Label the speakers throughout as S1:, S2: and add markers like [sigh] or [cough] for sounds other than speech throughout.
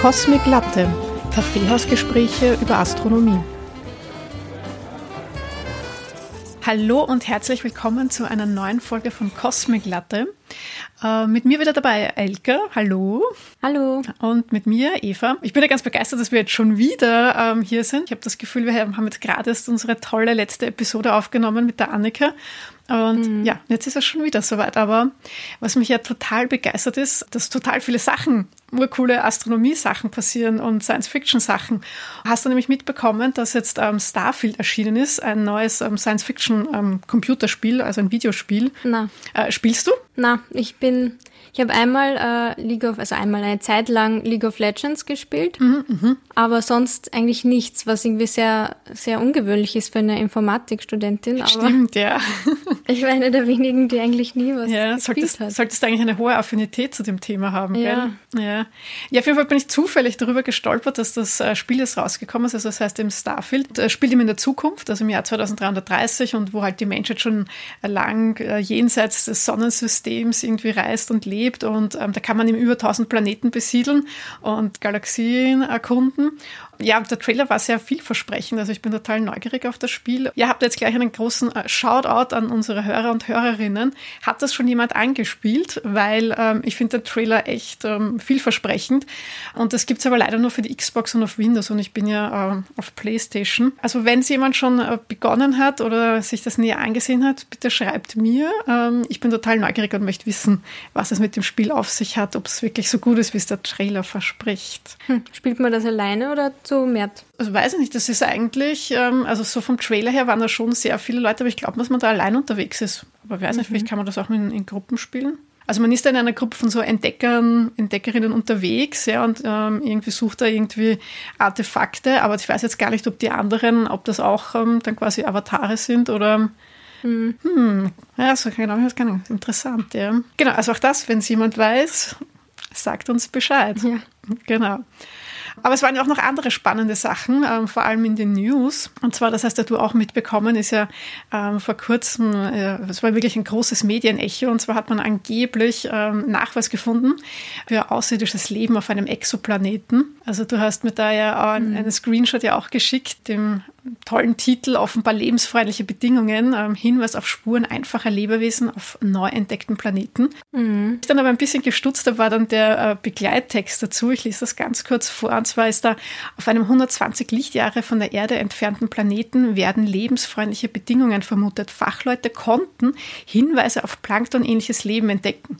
S1: Cosmic Latte, Kaffeehausgespräche über Astronomie. Hallo und herzlich willkommen zu einer neuen Folge von Cosmic Latte. Äh, mit mir wieder dabei Elke, hallo.
S2: Hallo.
S1: Und mit mir Eva. Ich bin ja ganz begeistert, dass wir jetzt schon wieder ähm, hier sind. Ich habe das Gefühl, wir haben jetzt gerade erst unsere tolle letzte Episode aufgenommen mit der Annika. Und mhm. ja, jetzt ist es schon wieder soweit. Aber was mich ja total begeistert ist, dass total viele Sachen, urcoole Astronomie-Sachen passieren und Science-Fiction-Sachen. Hast du nämlich mitbekommen, dass jetzt ähm, Starfield erschienen ist, ein neues ähm, Science-Fiction-Computerspiel, ähm, also ein Videospiel.
S2: Na.
S1: Äh, spielst du?
S2: Na, ich bin ich habe einmal äh, League of, also einmal eine Zeit lang League of Legends gespielt, mhm, mh. aber sonst eigentlich nichts, was irgendwie sehr, sehr ungewöhnlich ist für eine Informatikstudentin.
S1: Stimmt, ja. [laughs]
S2: ich war eine der wenigen, die eigentlich nie was ja, gespielt
S1: solltest,
S2: hat.
S1: Solltest eigentlich eine hohe Affinität zu dem Thema haben,
S2: ja.
S1: gell? Ja. Ja, auf jeden Fall bin ich zufällig darüber gestolpert, dass das äh, Spiel jetzt rausgekommen ist, also das heißt im Starfield, äh, spielt ihm in der Zukunft, also im Jahr 2330 und wo halt die Menschheit schon lang äh, jenseits des Sonnensystems irgendwie reist und lebt und ähm, da kann man eben über 1000 Planeten besiedeln und Galaxien erkunden ja, der Trailer war sehr vielversprechend. Also ich bin total neugierig auf das Spiel. Ihr habt jetzt gleich einen großen Shoutout an unsere Hörer und Hörerinnen. Hat das schon jemand angespielt? Weil ähm, ich finde den Trailer echt ähm, vielversprechend. Und das gibt's aber leider nur für die Xbox und auf Windows. Und ich bin ja äh, auf PlayStation. Also wenn es jemand schon äh, begonnen hat oder sich das näher angesehen hat, bitte schreibt mir. Ähm, ich bin total neugierig und möchte wissen, was es mit dem Spiel auf sich hat, ob es wirklich so gut ist, wie es der Trailer verspricht.
S2: Hm. Spielt man das alleine oder zu Mert?
S1: Also weiß ich nicht, das ist eigentlich, ähm, also so vom Trailer her waren da schon sehr viele Leute, aber ich glaube, dass man da allein unterwegs ist. Aber weiß nicht, mhm. vielleicht kann man das auch in, in, Gruppen spielen. Also man ist da in einer Gruppe von so Entdeckern, Entdeckerinnen unterwegs, ja, und ähm, irgendwie sucht da irgendwie Artefakte, aber ich weiß jetzt gar nicht, ob die anderen, ob das auch ähm, dann quasi Avatare sind oder hm. Hm, ja, so genau, das kann interessant, ja. Genau, also auch das, wenn es jemand weiß, sagt uns Bescheid.
S2: Ja.
S1: Genau. Aber es waren ja auch noch andere spannende Sachen, ähm, vor allem in den News. Und zwar, das hast ja du auch mitbekommen, ist ja ähm, vor kurzem, äh, es war wirklich ein großes Medienecho. Und zwar hat man angeblich ähm, Nachweis gefunden für außerirdisches Leben auf einem Exoplaneten. Also du hast mir da ja einen, mhm. einen Screenshot ja auch geschickt, dem tollen Titel offenbar lebensfreundliche Bedingungen, ähm, Hinweis auf Spuren einfacher Lebewesen auf neu entdeckten Planeten. Mhm. Ich dann aber ein bisschen gestutzt, da war dann der äh, Begleittext dazu. Ich lese das ganz kurz vor. Und zwar ist da auf einem 120 Lichtjahre von der Erde entfernten Planeten werden lebensfreundliche Bedingungen vermutet. Fachleute konnten Hinweise auf Plankton-ähnliches Leben entdecken.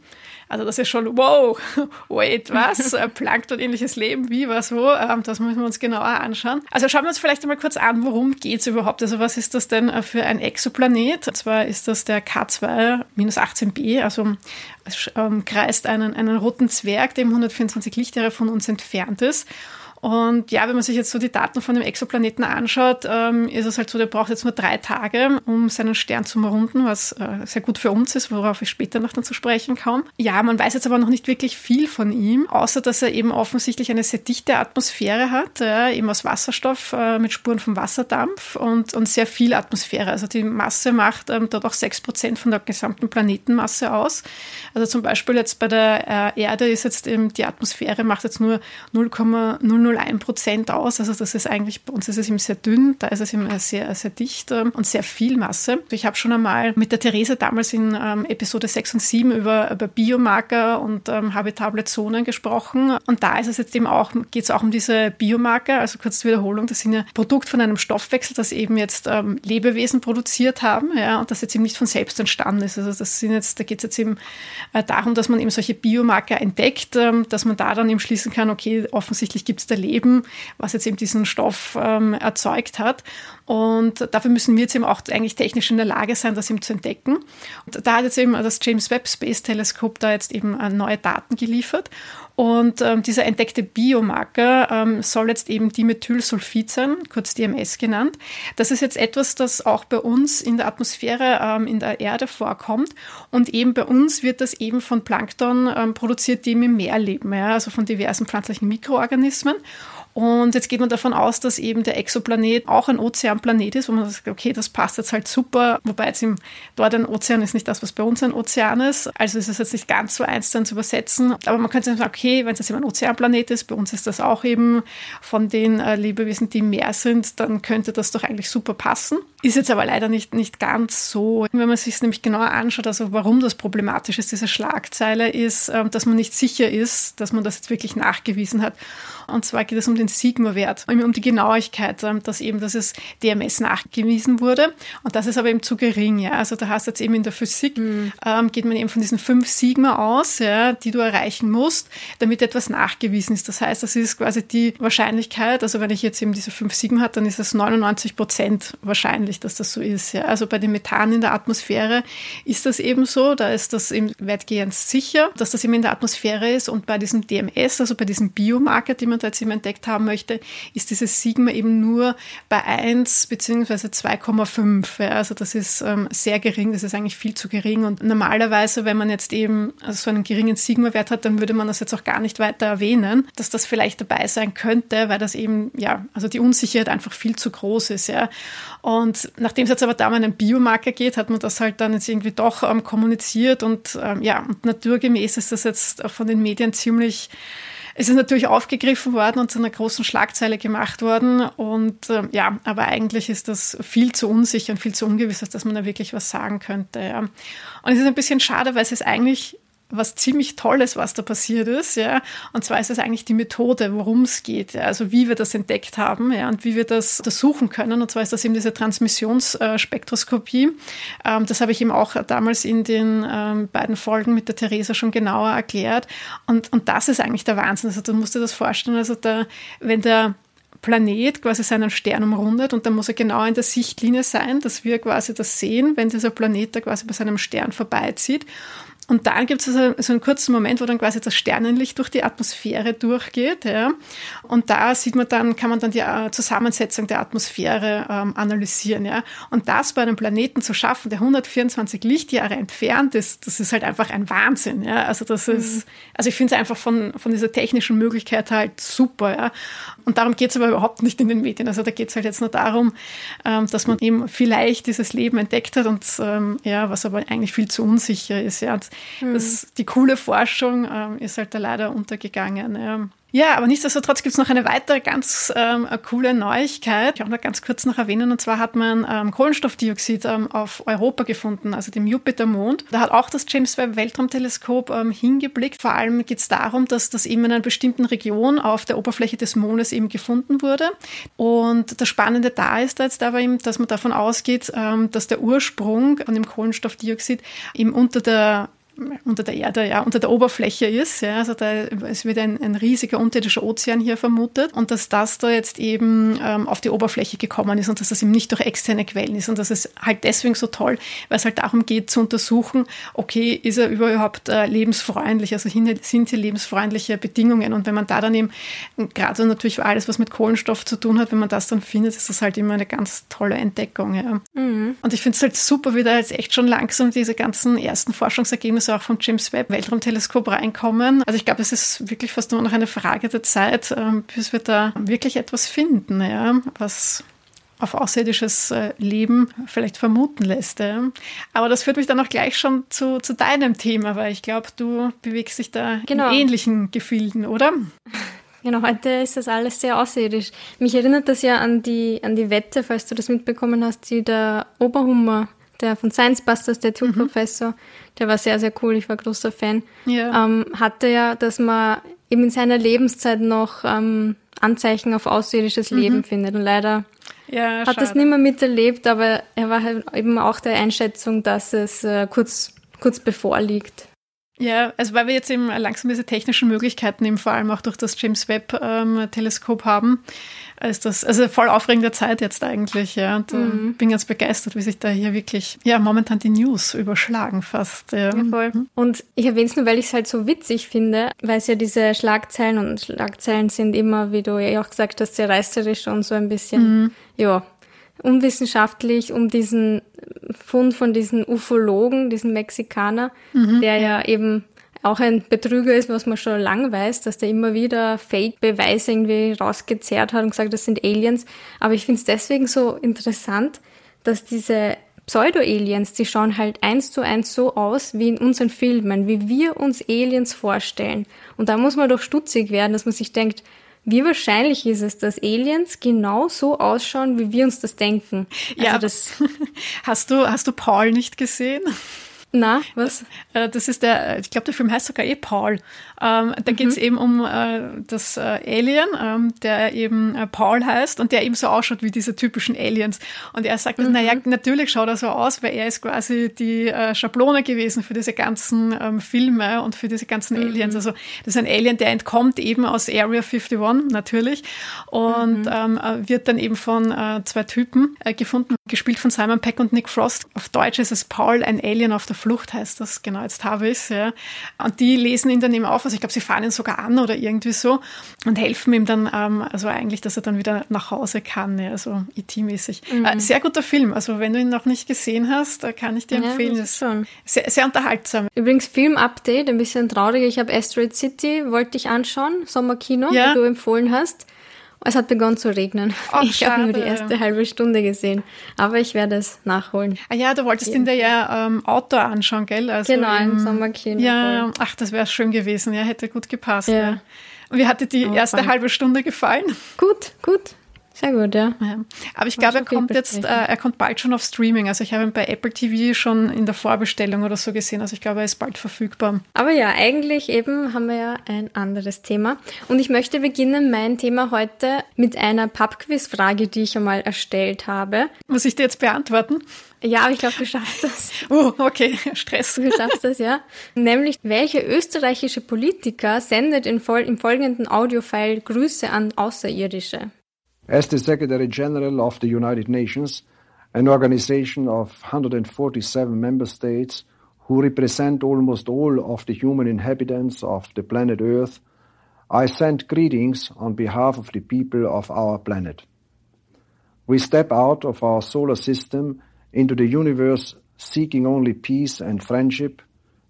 S1: Also das ist schon, wow, [laughs] wait, was? [laughs] Plankton-ähnliches Leben, wie, was, wo? Ähm, das müssen wir uns genauer anschauen. Also schauen wir uns vielleicht einmal kurz an, worum geht es überhaupt? Also was ist das denn für ein Exoplanet? Und zwar ist das der K2-18b, also es ähm, kreist einen, einen roten Zwerg, der 124 Lichtjahre von uns entfernt ist. Und ja, wenn man sich jetzt so die Daten von dem Exoplaneten anschaut, ähm, ist es halt so, der braucht jetzt nur drei Tage, um seinen Stern zu umrunden, was äh, sehr gut für uns ist, worauf ich später noch dann zu sprechen komme. Ja, man weiß jetzt aber noch nicht wirklich viel von ihm, außer dass er eben offensichtlich eine sehr dichte Atmosphäre hat, äh, eben aus Wasserstoff äh, mit Spuren vom Wasserdampf und, und sehr viel Atmosphäre. Also die Masse macht ähm, dort auch sechs Prozent von der gesamten Planetenmasse aus. Also zum Beispiel jetzt bei der äh, Erde ist jetzt eben die Atmosphäre macht jetzt nur 0,00 0,01 Prozent aus. Also das ist eigentlich, bei uns ist es eben sehr dünn, da ist es eben sehr, sehr dicht und sehr viel Masse. Ich habe schon einmal mit der Therese damals in ähm, Episode 6 und 7 über, über Biomarker und ähm, habitable Zonen gesprochen. Und da ist es jetzt eben auch, geht es auch um diese Biomarker, also kurz zur Wiederholung, das sind ja Produkt von einem Stoffwechsel, das eben jetzt ähm, Lebewesen produziert haben, ja, und das jetzt eben nicht von selbst entstanden ist. Also das sind jetzt, da geht es jetzt eben äh, darum, dass man eben solche Biomarker entdeckt, ähm, dass man da dann eben schließen kann, okay, offensichtlich gibt es da Leben, was jetzt eben diesen Stoff ähm, erzeugt hat. Und dafür müssen wir jetzt eben auch eigentlich technisch in der Lage sein, das eben zu entdecken. Und da hat jetzt eben das James Webb Space Telescope da jetzt eben äh, neue Daten geliefert. Und ähm, dieser entdeckte Biomarker ähm, soll jetzt eben Dimethylsulfid sein, kurz DMS genannt. Das ist jetzt etwas, das auch bei uns in der Atmosphäre ähm, in der Erde vorkommt. Und eben bei uns wird das eben von Plankton ähm, produziert, die im Meer leben, ja, also von diversen pflanzlichen Mikroorganismen. Und jetzt geht man davon aus, dass eben der Exoplanet auch ein Ozeanplanet ist, wo man sagt, okay, das passt jetzt halt super, wobei jetzt im, dort ein Ozean ist nicht das, was bei uns ein Ozean ist. Also ist es jetzt nicht ganz so eins zu übersetzen. Aber man könnte sagen, okay, wenn es jetzt eben ein Ozeanplanet ist, bei uns ist das auch eben von den äh, Lebewesen, die im Meer sind, dann könnte das doch eigentlich super passen. Ist jetzt aber leider nicht, nicht ganz so. Wenn man sich es nämlich genauer anschaut, also warum das problematisch ist, diese Schlagzeile, ist, äh, dass man nicht sicher ist, dass man das jetzt wirklich nachgewiesen hat. Und zwar geht es um den Sigma-Wert, um die Genauigkeit, ähm, dass eben das DMS nachgewiesen wurde. Und das ist aber eben zu gering. Ja. Also da hast du jetzt eben in der Physik, mhm. ähm, geht man eben von diesen fünf Sigma aus, ja, die du erreichen musst, damit etwas nachgewiesen ist. Das heißt, das ist quasi die Wahrscheinlichkeit, also wenn ich jetzt eben diese fünf Sigma habe, dann ist es 99 Prozent wahrscheinlich, dass das so ist. Ja. Also bei dem Methan in der Atmosphäre ist das eben so, da ist das eben weitgehend sicher, dass das eben in der Atmosphäre ist. Und bei diesem DMS, also bei diesem Biomarker, die man da jetzt eben entdeckt haben möchte, ist dieses Sigma eben nur bei 1 bzw. 2,5. Ja, also das ist ähm, sehr gering, das ist eigentlich viel zu gering. Und normalerweise, wenn man jetzt eben so einen geringen Sigma-Wert hat, dann würde man das jetzt auch gar nicht weiter erwähnen, dass das vielleicht dabei sein könnte, weil das eben, ja, also die Unsicherheit einfach viel zu groß ist. Ja. Und nachdem es jetzt aber da um einen Biomarker geht, hat man das halt dann jetzt irgendwie doch ähm, kommuniziert und ähm, ja, und naturgemäß ist das jetzt von den Medien ziemlich es ist natürlich aufgegriffen worden und zu einer großen Schlagzeile gemacht worden. Und äh, ja, aber eigentlich ist das viel zu unsicher und viel zu ungewiss, dass man da wirklich was sagen könnte. Ja. Und es ist ein bisschen schade, weil es ist eigentlich was ziemlich Tolles, was da passiert ist, ja. Und zwar ist es eigentlich die Methode, worum es geht, ja? also wie wir das entdeckt haben, ja, und wie wir das untersuchen können. Und zwar ist das eben diese Transmissionsspektroskopie. Ähm, das habe ich eben auch damals in den ähm, beiden Folgen mit der Theresa schon genauer erklärt. Und, und das ist eigentlich der Wahnsinn. Also du musst dir das vorstellen, also da, wenn der Planet quasi seinen Stern umrundet und dann muss er genau in der Sichtlinie sein, dass wir quasi das sehen, wenn dieser Planet da quasi bei seinem Stern vorbeizieht. Und dann gibt es also so einen kurzen Moment, wo dann quasi das Sternenlicht durch die Atmosphäre durchgeht. Ja. Und da sieht man dann, kann man dann die äh, Zusammensetzung der Atmosphäre ähm, analysieren. Ja. Und das bei einem Planeten zu schaffen, der 124 Lichtjahre entfernt ist, das ist halt einfach ein Wahnsinn. Ja. Also das mhm. ist, also ich finde es einfach von, von dieser technischen Möglichkeit halt super. Ja. Und darum geht es aber überhaupt nicht in den Medien. Also da geht es halt jetzt nur darum, ähm, dass man eben vielleicht dieses Leben entdeckt hat und ähm, ja, was aber eigentlich viel zu unsicher ist. Ja. Und Mhm. Das, die coole Forschung ähm, ist halt da leider untergegangen. Ja. Ja, aber nichtsdestotrotz gibt es noch eine weitere ganz ähm, coole Neuigkeit. Ich auch noch ganz kurz noch erwähnen. Und zwar hat man ähm, Kohlenstoffdioxid ähm, auf Europa gefunden, also dem Jupitermond. Da hat auch das James Webb Weltraumteleskop ähm, hingeblickt. Vor allem geht es darum, dass das eben in einer bestimmten Region auf der Oberfläche des Mondes eben gefunden wurde. Und das Spannende da ist da jetzt aber eben, dass man davon ausgeht, ähm, dass der Ursprung von dem Kohlenstoffdioxid eben unter der unter der Erde, ja, unter der Oberfläche ist. Ja, also da, es wird ein, ein riesiger unterirdischer Ozean hier vermutet und dass das da jetzt eben ähm, auf die Oberfläche gekommen ist und dass das eben nicht durch externe Quellen ist und das ist halt deswegen so toll, weil es halt darum geht zu untersuchen, okay, ist er überhaupt äh, lebensfreundlich, also sind hier lebensfreundliche Bedingungen und wenn man da dann eben, gerade natürlich alles, was mit Kohlenstoff zu tun hat, wenn man das dann findet, ist das halt immer eine ganz tolle Entdeckung. Ja. Mhm. Und ich finde es halt super, wie da jetzt echt schon langsam diese ganzen ersten Forschungsergebnisse auch vom James Webb Weltraumteleskop reinkommen. Also ich glaube, es ist wirklich fast nur noch eine Frage der Zeit, ähm, bis wir da wirklich etwas finden, ja, was auf außerirdisches äh, Leben vielleicht vermuten lässt. Aber das führt mich dann auch gleich schon zu, zu deinem Thema, weil ich glaube, du bewegst dich da genau. in ähnlichen Gefilden, oder?
S2: Genau, heute ist das alles sehr außerirdisch. Mich erinnert das ja an die, an die Wette, falls du das mitbekommen hast, die der Oberhummer der von Science Busters, der Tool-Professor, mhm. der war sehr, sehr cool, ich war großer Fan, ja. ähm, hatte ja, dass man eben in seiner Lebenszeit noch ähm, Anzeichen auf außerirdisches mhm. Leben findet. Und leider ja, hat es nicht mehr miterlebt, aber er war halt eben auch der Einschätzung, dass es äh, kurz, kurz bevor liegt.
S1: Ja, also weil wir jetzt eben langsam diese technischen Möglichkeiten eben vor allem auch durch das James Webb ähm, Teleskop haben, ist das also voll aufregende Zeit jetzt eigentlich, ja. Und ähm, mhm. bin ganz begeistert, wie sich da hier wirklich, ja, momentan die News überschlagen fast. Ja, ja
S2: voll. Mhm. Und ich erwähne es nur, weil ich es halt so witzig finde, weil es ja diese Schlagzeilen und Schlagzeilen sind immer, wie du ja auch gesagt hast, sehr reißerisch und so ein bisschen, mhm. ja, unwissenschaftlich um diesen Fund von diesen Ufologen, diesen Mexikaner, mhm, der ja eben auch ein Betrüger ist, was man schon lang weiß, dass der immer wieder Fake-Beweise irgendwie rausgezerrt hat und gesagt, das sind Aliens. Aber ich finde es deswegen so interessant, dass diese Pseudo-Aliens, die schauen halt eins zu eins so aus wie in unseren Filmen, wie wir uns Aliens vorstellen. Und da muss man doch stutzig werden, dass man sich denkt, wie wahrscheinlich ist es, dass Aliens genau so ausschauen, wie wir uns das denken?
S1: Also ja, das [laughs] hast du hast du Paul nicht gesehen?
S2: Na, was?
S1: Äh, das ist der, ich glaube, der Film heißt sogar eh Paul. Ähm, da mhm. geht es eben um äh, das äh, Alien, ähm, der eben äh, Paul heißt und der eben so ausschaut wie diese typischen Aliens. Und er sagt, mhm. naja, natürlich schaut er so aus, weil er ist quasi die äh, Schablone gewesen für diese ganzen ähm, Filme und für diese ganzen mhm. Aliens. Also das ist ein Alien, der entkommt eben aus Area 51 natürlich und mhm. ähm, äh, wird dann eben von äh, zwei Typen gefunden, gespielt von Simon Peck und Nick Frost. Auf Deutsch ist es Paul, ein Alien auf der Flucht heißt das, genau, jetzt habe ich es. Ja. Und die lesen ihn dann eben auf also ich glaube, sie fahren ihn sogar an oder irgendwie so und helfen ihm dann, ähm, also eigentlich, dass er dann wieder nach Hause kann, ja, also IT-mäßig. Mhm. Äh, sehr guter Film, also wenn du ihn noch nicht gesehen hast, äh, kann ich dir empfehlen. Ja, schon. Sehr, sehr unterhaltsam.
S2: Übrigens Film-Update, ein bisschen traurig, ich habe Asteroid City, wollte ich anschauen, Sommerkino, ja. wie du empfohlen hast. Es hat begonnen zu regnen. Oh, [laughs] ich habe nur die erste halbe Stunde gesehen. Aber ich werde es nachholen.
S1: Ah ja, du wolltest ihn dir ja ähm, Outdoor anschauen, gell?
S2: Also genau, im, im Sommerkino.
S1: Ja, ach, das wäre schön gewesen. Ja, hätte gut gepasst. Ja. ja. Und wie hat dir die oh, erste fein. halbe Stunde gefallen?
S2: Gut, gut. Sehr gut, ja. ja.
S1: Aber ich glaube, er kommt jetzt, äh, er kommt bald schon auf Streaming. Also ich habe ihn bei Apple TV schon in der Vorbestellung oder so gesehen. Also ich glaube, er ist bald verfügbar.
S2: Aber ja, eigentlich eben haben wir ja ein anderes Thema. Und ich möchte beginnen mein Thema heute mit einer Pubquiz-Frage, die ich einmal erstellt habe.
S1: Muss ich dir jetzt beantworten?
S2: Ja, aber ich glaube, du schaffst das.
S1: Oh, [laughs] okay, [laughs] Stress.
S2: Du schaffst das, ja. Nämlich, welche österreichische Politiker sendet im folgenden Audiofile Grüße an Außerirdische?
S3: As the Secretary General of the United Nations, an organization of 147 member states who represent almost all of the human inhabitants of the planet Earth, I send greetings on behalf of the people of our planet. We step out of our solar system into the universe seeking only peace and friendship,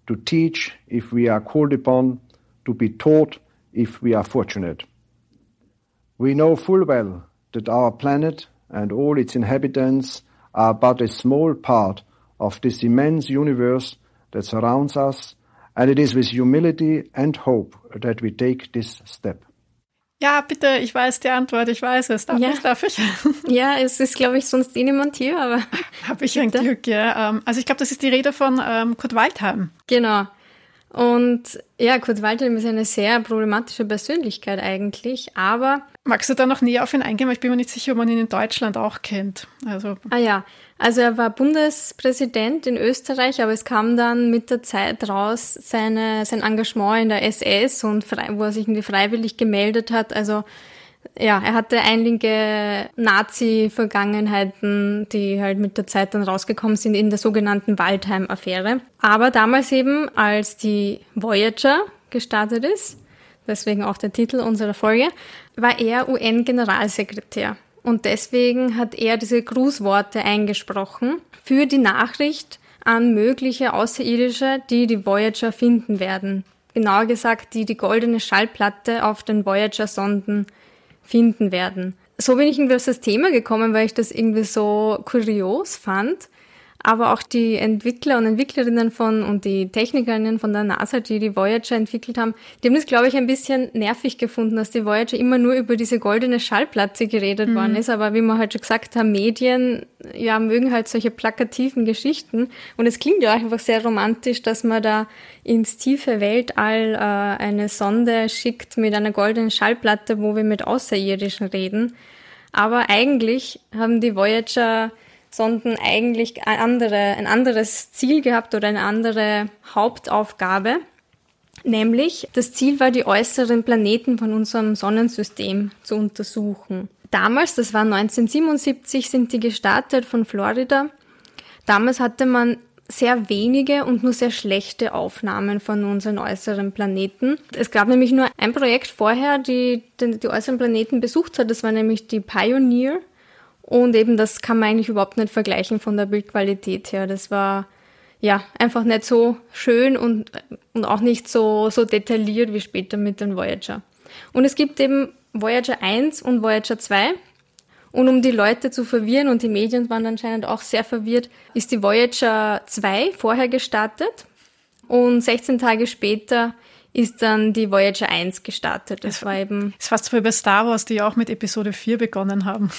S3: to teach if we are called upon, to be taught if we are fortunate. We know full well that our planet and all its inhabitants are but a small part of this immense universe that surrounds us, and it is with humility and hope that we take this step.
S1: Ja, bitte, ich weiß die Antwort, ich weiß es. Darf
S2: ja.
S1: ich, darf ich? [laughs]
S2: Ja, es ist, glaube ich, sonst eh niemand hier, aber. [laughs]
S1: Habe ich bitte. ein Glück, ja. Ähm, also ich glaube, das ist die Rede von ähm, Kurt Waldheim.
S2: Genau. Und ja, Kurt Waldheim ist eine sehr problematische Persönlichkeit eigentlich, aber.
S1: Magst du da noch näher auf ihn eingehen? Weil ich bin mir nicht sicher, ob man ihn in Deutschland auch kennt. Also.
S2: Ah ja, also er war Bundespräsident in Österreich, aber es kam dann mit der Zeit raus seine, sein Engagement in der SS und frei, wo er sich irgendwie freiwillig gemeldet hat. Also ja, er hatte einige Nazi-Vergangenheiten, die halt mit der Zeit dann rausgekommen sind in der sogenannten Waldheim-Affäre. Aber damals eben, als die Voyager gestartet ist, deswegen auch der Titel unserer Folge, war er UN-Generalsekretär. Und deswegen hat er diese Grußworte eingesprochen für die Nachricht an mögliche Außerirdische, die die Voyager finden werden. Genauer gesagt, die die goldene Schallplatte auf den Voyager-Sonden finden werden. So bin ich irgendwie auf das Thema gekommen, weil ich das irgendwie so kurios fand aber auch die Entwickler und Entwicklerinnen von und die Technikerinnen von der NASA, die die Voyager entwickelt haben, die haben das, glaube ich, ein bisschen nervig gefunden, dass die Voyager immer nur über diese goldene Schallplatte geredet mhm. worden ist. Aber wie wir halt schon gesagt haben, Medien ja mögen halt solche plakativen Geschichten. Und es klingt ja auch einfach sehr romantisch, dass man da ins tiefe Weltall äh, eine Sonde schickt mit einer goldenen Schallplatte, wo wir mit Außerirdischen reden. Aber eigentlich haben die Voyager sondern eigentlich ein, andere, ein anderes Ziel gehabt oder eine andere Hauptaufgabe. Nämlich, das Ziel war, die äußeren Planeten von unserem Sonnensystem zu untersuchen. Damals, das war 1977, sind die gestartet von Florida. Damals hatte man sehr wenige und nur sehr schlechte Aufnahmen von unseren äußeren Planeten. Es gab nämlich nur ein Projekt vorher, die die, die äußeren Planeten besucht hat. Das war nämlich die Pioneer. Und eben das kann man eigentlich überhaupt nicht vergleichen von der Bildqualität her. Das war ja, einfach nicht so schön und, und auch nicht so, so detailliert wie später mit den Voyager. Und es gibt eben Voyager 1 und Voyager 2. Und um die Leute zu verwirren, und die Medien waren anscheinend auch sehr verwirrt, ist die Voyager 2 vorher gestartet. Und 16 Tage später ist dann die Voyager 1 gestartet. Das, das war eben.
S1: Das ist fast wie bei Star Wars, die ja auch mit Episode 4 begonnen haben.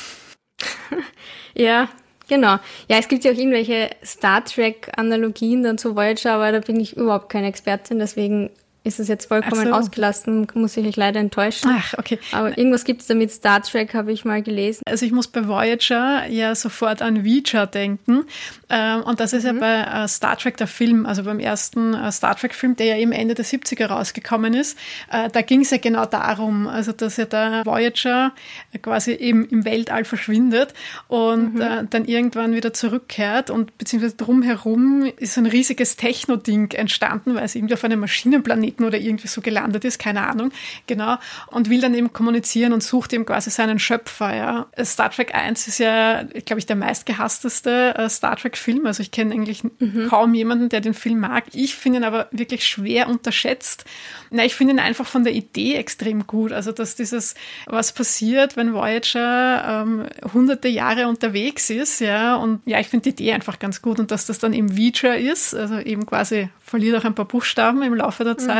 S2: Ja, genau. Ja, es gibt ja auch irgendwelche Star Trek-Analogien dann zu Voyager, aber da bin ich überhaupt keine Expertin, deswegen ist es jetzt vollkommen so. ausgelassen, muss ich euch leider enttäuschen.
S1: Ach, okay.
S2: Aber irgendwas gibt es da mit Star Trek, habe ich mal gelesen.
S1: Also ich muss bei Voyager ja sofort an Vija denken. Ähm, und das ist mhm. ja bei äh, Star Trek der Film, also beim ersten äh, Star Trek-Film, der ja eben Ende der 70er rausgekommen ist. Äh, da ging es ja genau darum, also dass ja der Voyager quasi eben im Weltall verschwindet und mhm. dann irgendwann wieder zurückkehrt und beziehungsweise drumherum ist ein riesiges Techno-Ding entstanden, weil es irgendwie auf einem Maschinenplaneten Planeten oder irgendwie so gelandet ist, keine Ahnung, genau, und will dann eben kommunizieren und sucht eben quasi seinen Schöpfer, ja. Star Trek 1 ist ja, glaube ich, der meistgehassteste äh, Star Trek-Film, also ich kenne eigentlich mhm. kaum jemanden, der den Film mag. Ich finde ihn aber wirklich schwer unterschätzt. Na, ich finde ihn einfach von der Idee extrem gut, also dass dieses, was passiert, wenn Voyager ähm, hunderte Jahre unterwegs ist, ja, und ja, ich finde die Idee einfach ganz gut und dass das dann eben Vija ist, also eben quasi verliert auch ein paar Buchstaben im Laufe der Zeit mhm.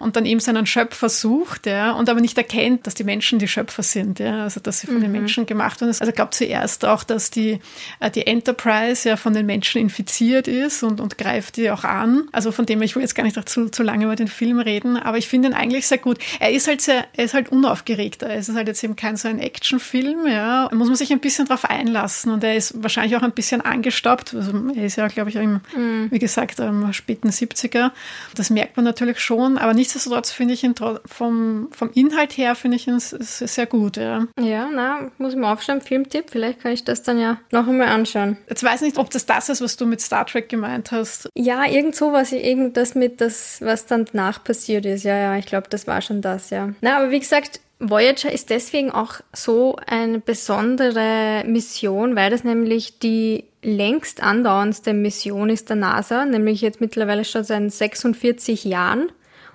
S1: Und dann eben seinen Schöpfer sucht, ja, und aber nicht erkennt, dass die Menschen die Schöpfer sind, ja, also dass sie von mhm. den Menschen gemacht wurden. Also glaubt zuerst auch, dass die, äh, die Enterprise ja von den Menschen infiziert ist und, und greift die auch an. Also von dem, ich will jetzt gar nicht zu, zu lange über den Film reden, aber ich finde ihn eigentlich sehr gut. Er ist halt sehr, er ist halt unaufgeregter. Es ist halt jetzt eben kein so ein Actionfilm, ja. Da muss man sich ein bisschen drauf einlassen und er ist wahrscheinlich auch ein bisschen angestaubt. Also er ist ja, glaube ich, im, mhm. wie gesagt, am späten 70er. Das merkt man natürlich schon, aber nichtsdestotrotz finde ich ihn vom, vom Inhalt her finde ich ihn sehr gut. Ja,
S2: ja na, muss ich mal aufschreiben, Filmtipp, vielleicht kann ich das dann ja noch einmal anschauen.
S1: Jetzt weiß ich nicht, ob das das ist, was du mit Star Trek gemeint hast.
S2: Ja, irgend so was, irgend das mit das, was dann danach passiert ist. Ja, ja, ich glaube, das war schon das, ja. Na, aber wie gesagt, Voyager ist deswegen auch so eine besondere Mission, weil das nämlich die längst andauerndste Mission ist der NASA, nämlich jetzt mittlerweile schon seit 46 Jahren.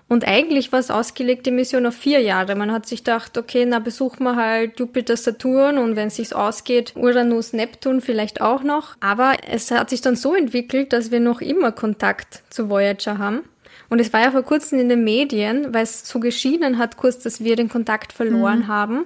S2: Und eigentlich war es ausgelegt, die Mission auf vier Jahre. Man hat sich gedacht, okay, na besuchen wir halt Jupiter, Saturn und wenn es sich ausgeht, Uranus, Neptun vielleicht auch noch. Aber es hat sich dann so entwickelt, dass wir noch immer Kontakt zu Voyager haben. Und es war ja vor kurzem in den Medien, weil es so geschienen hat kurz, dass wir den Kontakt verloren mhm. haben.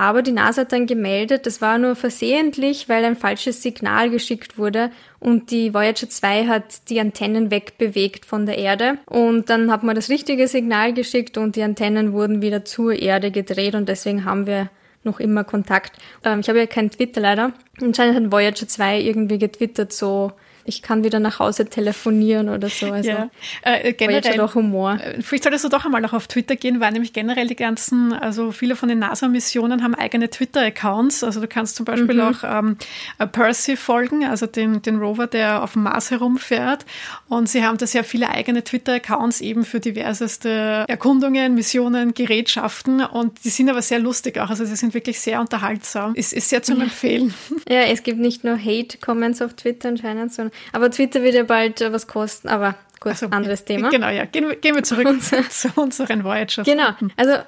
S2: Aber die NASA hat dann gemeldet, das war nur versehentlich, weil ein falsches Signal geschickt wurde und die Voyager 2 hat die Antennen wegbewegt von der Erde. Und dann hat man das richtige Signal geschickt und die Antennen wurden wieder zur Erde gedreht und deswegen haben wir noch immer Kontakt. Ähm, ich habe ja kein Twitter leider. Anscheinend hat Voyager 2 irgendwie getwittert so, ich kann wieder nach Hause telefonieren oder so. Also ja.
S1: äh, generell doch Humor. Äh, vielleicht solltest du doch einmal noch auf Twitter gehen, weil nämlich generell die ganzen, also viele von den NASA-Missionen haben eigene Twitter-Accounts. Also du kannst zum Beispiel mhm. auch ähm, äh, Percy folgen, also den, den Rover, der auf dem Mars herumfährt. Und sie haben da sehr viele eigene Twitter-Accounts eben für diverseste Erkundungen, Missionen, Gerätschaften. Und die sind aber sehr lustig auch. Also sie sind wirklich sehr unterhaltsam. Ist, ist sehr zu empfehlen. [laughs]
S2: Ja, es gibt nicht nur Hate-Comments auf Twitter anscheinend, sondern aber Twitter wird ja bald äh, was kosten, aber gut, also, anderes Thema.
S1: Genau, ja. Gehen, gehen wir zurück [laughs] zu unseren Voyagers.
S2: Genau, also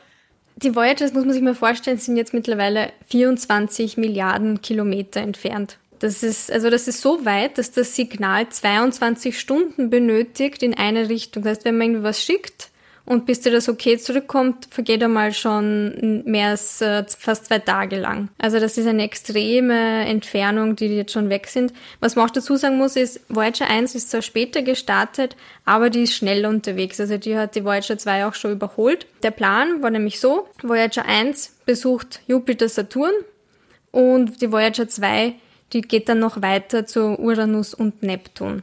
S2: die Voyagers, muss man sich mal vorstellen, sind jetzt mittlerweile 24 Milliarden Kilometer entfernt. Das ist, also das ist so weit, dass das Signal 22 Stunden benötigt in eine Richtung. Das heißt, wenn man irgendwie was schickt, und bis dir das okay zurückkommt, vergeht einmal schon mehr als äh, fast zwei Tage lang. Also das ist eine extreme Entfernung, die jetzt schon weg sind. Was man auch dazu sagen muss, ist, Voyager 1 ist zwar später gestartet, aber die ist schnell unterwegs. Also die hat die Voyager 2 auch schon überholt. Der Plan war nämlich so, Voyager 1 besucht Jupiter, Saturn und die Voyager 2, die geht dann noch weiter zu Uranus und Neptun.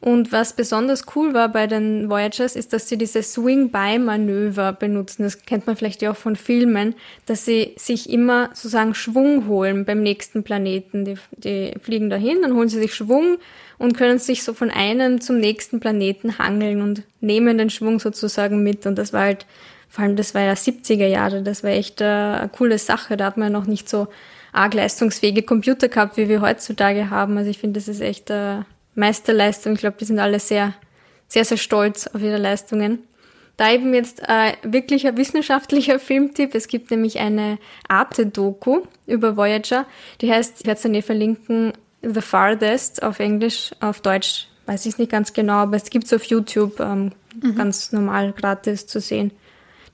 S2: Und was besonders cool war bei den Voyagers, ist, dass sie diese Swing-by-Manöver benutzen. Das kennt man vielleicht ja auch von Filmen, dass sie sich immer sozusagen Schwung holen beim nächsten Planeten. Die, die fliegen dahin, dann holen sie sich Schwung und können sich so von einem zum nächsten Planeten hangeln und nehmen den Schwung sozusagen mit. Und das war halt, vor allem das war ja 70er Jahre, das war echt äh, eine coole Sache. Da hat man ja noch nicht so arg leistungsfähige Computer gehabt, wie wir heutzutage haben. Also ich finde, das ist echt äh, Meisterleistung. Ich glaube, die sind alle sehr, sehr, sehr stolz auf ihre Leistungen. Da eben jetzt äh, wirklich ein wissenschaftlicher [laughs] Filmtipp. Es gibt nämlich eine Arte-Doku über Voyager. Die heißt, ich werde es dann eh verlinken, The Farthest auf Englisch, auf Deutsch weiß ich nicht ganz genau, aber es gibt es auf YouTube ähm, mhm. ganz normal gratis zu sehen.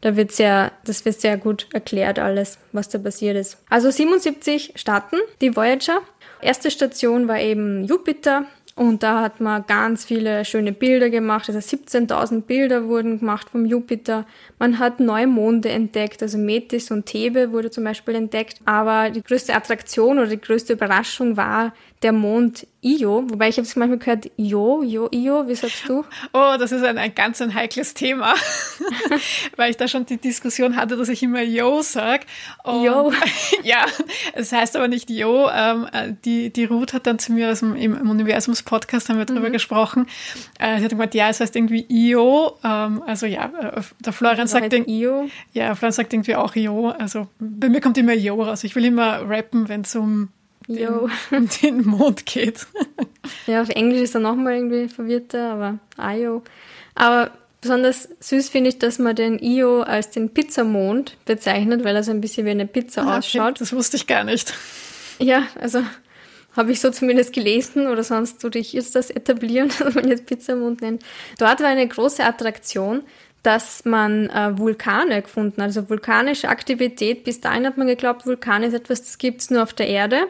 S2: Da wird sehr, das wird sehr gut erklärt alles, was da passiert ist. Also 77 starten die Voyager. Erste Station war eben Jupiter. Und da hat man ganz viele schöne Bilder gemacht. Also 17.000 Bilder wurden gemacht vom Jupiter. Man hat neue Monde entdeckt, also Metis und Thebe wurde zum Beispiel entdeckt. Aber die größte Attraktion oder die größte Überraschung war der Mond Io, wobei ich habe es manchmal gehört, Io, Io, Io, wie sagst du?
S1: Oh, das ist ein, ein ganz ein heikles Thema, [laughs] weil ich da schon die Diskussion hatte, dass ich immer Jo sag.
S2: Jo. [laughs]
S1: ja, es heißt aber nicht Jo. Ähm, äh, die, die Ruth hat dann zu mir aus dem, im, Universums-Podcast haben wir darüber mhm. gesprochen. Äh, sie hat gesagt, ja, es heißt irgendwie Io. Ähm, also ja, äh, der Florian sagt den,
S2: Io.
S1: Ja, Florian sagt irgendwie auch Io. Also bei mir kommt immer Jo raus. Ich will immer rappen, wenn es um den, [laughs] den Mond geht. [laughs]
S2: ja, auf Englisch ist er nochmal irgendwie verwirrter, aber Io. Aber besonders süß finde ich, dass man den Io als den Pizzamond bezeichnet, weil er so ein bisschen wie eine Pizza ah, ausschaut.
S1: Das wusste ich gar nicht.
S2: Ja, also habe ich so zumindest gelesen oder sonst würde ich jetzt das etablieren, [laughs] dass man jetzt Pizzamond nennt. Dort war eine große Attraktion, dass man äh, Vulkane gefunden hat, also vulkanische Aktivität. Bis dahin hat man geglaubt, Vulkan ist etwas, das gibt's nur auf der Erde.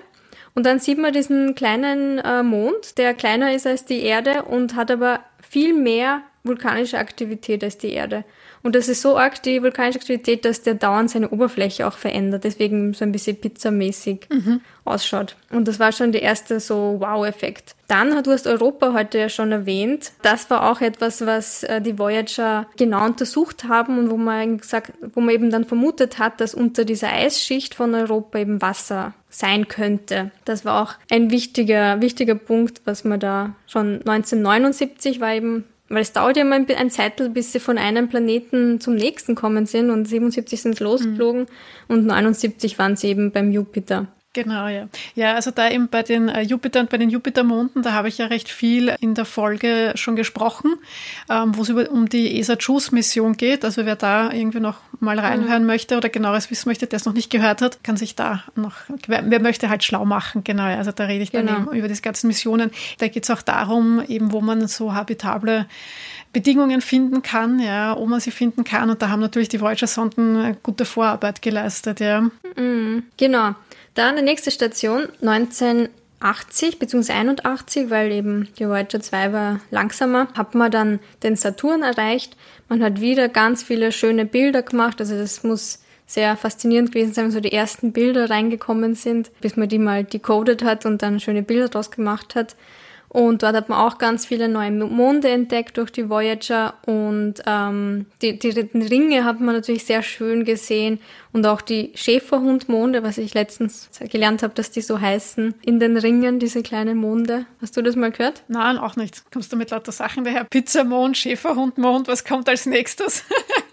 S2: Und dann sieht man diesen kleinen äh, Mond, der kleiner ist als die Erde und hat aber viel mehr vulkanische Aktivität als die Erde. Und das ist so arg, die vulkanische Aktivität, dass der dauernd seine Oberfläche auch verändert, deswegen so ein bisschen pizzamäßig mhm. ausschaut. Und das war schon der erste so Wow-Effekt. Dann, du hast Europa heute ja schon erwähnt. Das war auch etwas, was äh, die Voyager genau untersucht haben und wo man gesagt, wo man eben dann vermutet hat, dass unter dieser Eisschicht von Europa eben Wasser sein könnte. Das war auch ein wichtiger, wichtiger Punkt, was man da schon 1979 war eben weil es dauert ja immer ein Zeitl, bis sie von einem Planeten zum nächsten kommen sind und 77 sind sie losgeflogen mhm. und 79 waren sie eben beim Jupiter.
S1: Genau, ja. Ja, also da eben bei den äh, Jupiter und bei den Jupitermonden, da habe ich ja recht viel in der Folge schon gesprochen, ähm, wo es über, um die ESA JUICE Mission geht. Also wer da irgendwie noch mal reinhören mhm. möchte oder genaueres wissen möchte, der es noch nicht gehört hat, kann sich da noch, wer, wer möchte halt schlau machen, genau. Also da rede ich dann genau. eben über die ganzen Missionen. Da geht es auch darum, eben wo man so habitable Bedingungen finden kann, ja, wo man sie finden kann. Und da haben natürlich die Voyager-Sonden gute Vorarbeit geleistet, ja.
S2: Mhm, genau. Dann die nächste Station, 1980 bzw. 81, weil eben die Voyager 2 war langsamer, hat man dann den Saturn erreicht. Man hat wieder ganz viele schöne Bilder gemacht, also das muss sehr faszinierend gewesen sein, wenn so die ersten Bilder reingekommen sind, bis man die mal decoded hat und dann schöne Bilder draus gemacht hat. Und dort hat man auch ganz viele neue Monde entdeckt durch die Voyager und ähm, die, die Ringe hat man natürlich sehr schön gesehen und auch die Schäferhundmonde, was ich letztens gelernt habe, dass die so heißen, in den Ringen, diese kleinen Monde. Hast du das mal gehört?
S1: Nein, auch nicht. Kommst du mit lauter Sachen daher? Pizzamond, Schäferhundmond, was kommt als nächstes?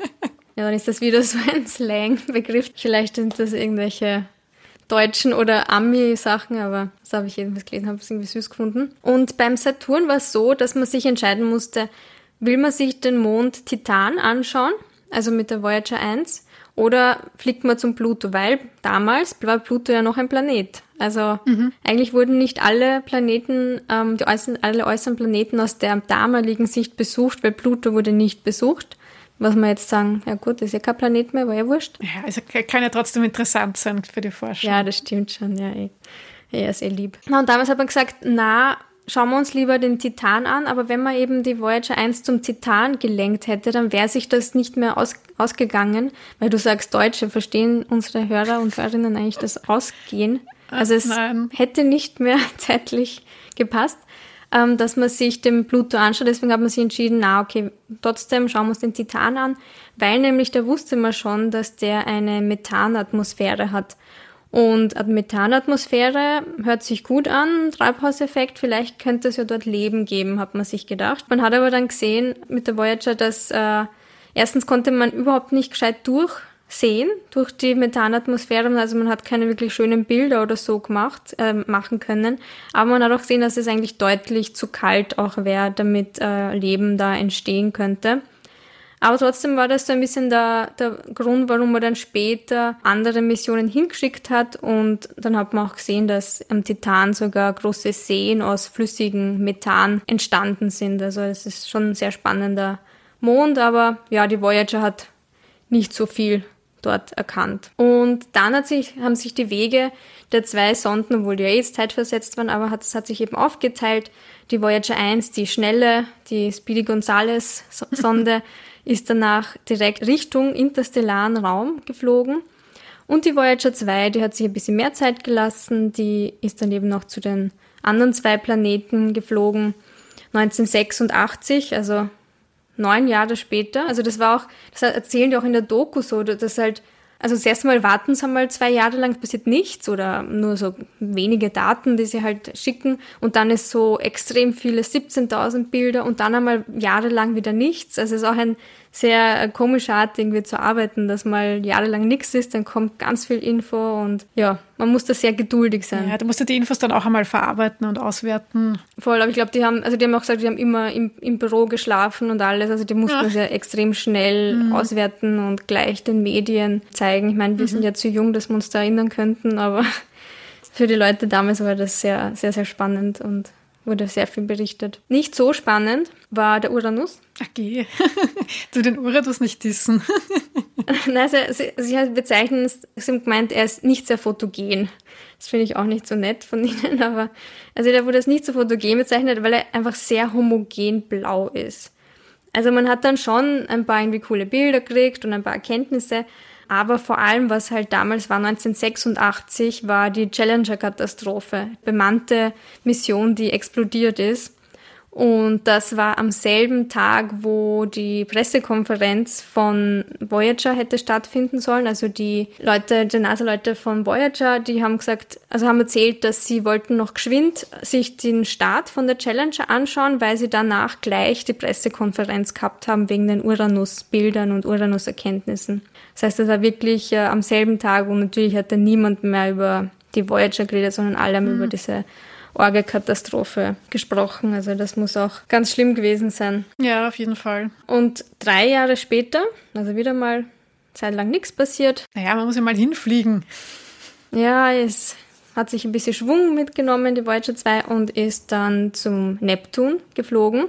S1: [laughs]
S2: ja, dann ist das wieder so ein Slang-Begriff. Vielleicht sind das irgendwelche deutschen oder Ami-Sachen, aber das habe ich jedenfalls gelesen, habe es irgendwie süß gefunden. Und beim Saturn war es so, dass man sich entscheiden musste, will man sich den Mond Titan anschauen, also mit der Voyager 1, oder fliegt man zum Pluto, weil damals war Pluto ja noch ein Planet. Also mhm. eigentlich wurden nicht alle Planeten, ähm, die äußeren, alle äußeren Planeten aus der damaligen Sicht besucht, weil Pluto wurde nicht besucht was man jetzt sagen, ja gut, das ist ja kein Planet mehr, war ja wurscht.
S1: Ja, also kann ja trotzdem interessant sein für die Forschung.
S2: Ja, das stimmt schon, ja, eh. Ja, ist eh lieb. Na, und damals hat man gesagt, na, schauen wir uns lieber den Titan an, aber wenn man eben die Voyager 1 zum Titan gelenkt hätte, dann wäre sich das nicht mehr aus, ausgegangen, weil du sagst Deutsche, verstehen unsere Hörer und Hörerinnen eigentlich das Ausgehen? Also es Nein. hätte nicht mehr [laughs] zeitlich gepasst ähm, dass man sich den Pluto anschaut. Deswegen hat man sich entschieden, na okay, trotzdem schauen wir uns den Titan an, weil nämlich da wusste man schon, dass der eine Methanatmosphäre hat. Und Methanatmosphäre hört sich gut an, Treibhauseffekt, vielleicht könnte es ja dort Leben geben, hat man sich gedacht. Man hat aber dann gesehen mit der Voyager, dass äh, erstens konnte man überhaupt nicht gescheit durch sehen durch die Methanatmosphäre. Also man hat keine wirklich schönen Bilder oder so gemacht, äh, machen können. Aber man hat auch gesehen, dass es eigentlich deutlich zu kalt auch wäre, damit äh, Leben da entstehen könnte. Aber trotzdem war das so ein bisschen der, der Grund, warum man dann später andere Missionen hingeschickt hat. Und dann hat man auch gesehen, dass am Titan sogar große Seen aus flüssigem Methan entstanden sind. Also es ist schon ein sehr spannender Mond, aber ja, die Voyager hat nicht so viel dort erkannt. Und dann hat sich, haben sich die Wege der zwei Sonden, obwohl die ja jetzt zeitversetzt waren, aber hat, es hat sich eben aufgeteilt. Die Voyager 1, die schnelle, die Speedy Gonzales [laughs] Sonde, ist danach direkt Richtung interstellaren Raum geflogen. Und die Voyager 2, die hat sich ein bisschen mehr Zeit gelassen, die ist dann eben noch zu den anderen zwei Planeten geflogen. 1986, also neun Jahre später. Also das war auch, das erzählen die auch in der Doku so, dass halt also das erste Mal warten sie einmal zwei Jahre lang, passiert nichts oder nur so wenige Daten, die sie halt schicken und dann ist so extrem viele 17.000 Bilder und dann einmal jahrelang wieder nichts. Also es ist auch ein sehr komische Art irgendwie zu arbeiten, dass mal jahrelang nichts ist, dann kommt ganz viel Info und ja, man muss da sehr geduldig sein.
S1: Ja, du musst die Infos dann auch einmal verarbeiten und auswerten.
S2: Voll, aber ich glaube, die haben, also die haben auch gesagt, die haben immer im, im Büro geschlafen und alles, also die mussten ja. das ja extrem schnell mhm. auswerten und gleich den Medien zeigen. Ich meine, wir mhm. sind ja zu jung, dass wir uns da erinnern könnten, aber [laughs] für die Leute damals war das sehr, sehr, sehr spannend und wurde sehr viel berichtet. Nicht so spannend war der Uranus.
S1: Ach geh, [laughs] du den Uranus nicht dissen. [laughs] [laughs]
S2: Nein, sie, sie, sie bezeichnen es, sie haben gemeint, er ist nicht sehr fotogen. Das finde ich auch nicht so nett von ihnen, aber also der wurde es nicht so fotogen bezeichnet, weil er einfach sehr homogen blau ist. Also man hat dann schon ein paar irgendwie coole Bilder gekriegt und ein paar Erkenntnisse, aber vor allem, was halt damals war, 1986, war die Challenger-Katastrophe. Bemannte Mission, die explodiert ist. Und das war am selben Tag, wo die Pressekonferenz von Voyager hätte stattfinden sollen. Also die Leute, die NASA-Leute von Voyager, die haben gesagt, also haben erzählt, dass sie wollten noch geschwind sich den Start von der Challenger anschauen, weil sie danach gleich die Pressekonferenz gehabt haben wegen den Uranus-Bildern und Uranus-Erkenntnissen. Das heißt, das war wirklich äh, am selben Tag, wo natürlich hatte niemand mehr über die Voyager geredet, sondern alle haben mhm. über diese Orgelkatastrophe gesprochen. Also das muss auch ganz schlimm gewesen sein.
S1: Ja, auf jeden Fall.
S2: Und drei Jahre später, also wieder mal zeitlang nichts passiert.
S1: Naja, man muss ja mal hinfliegen.
S2: Ja, es hat sich ein bisschen Schwung mitgenommen, die Voyager 2, und ist dann zum Neptun geflogen.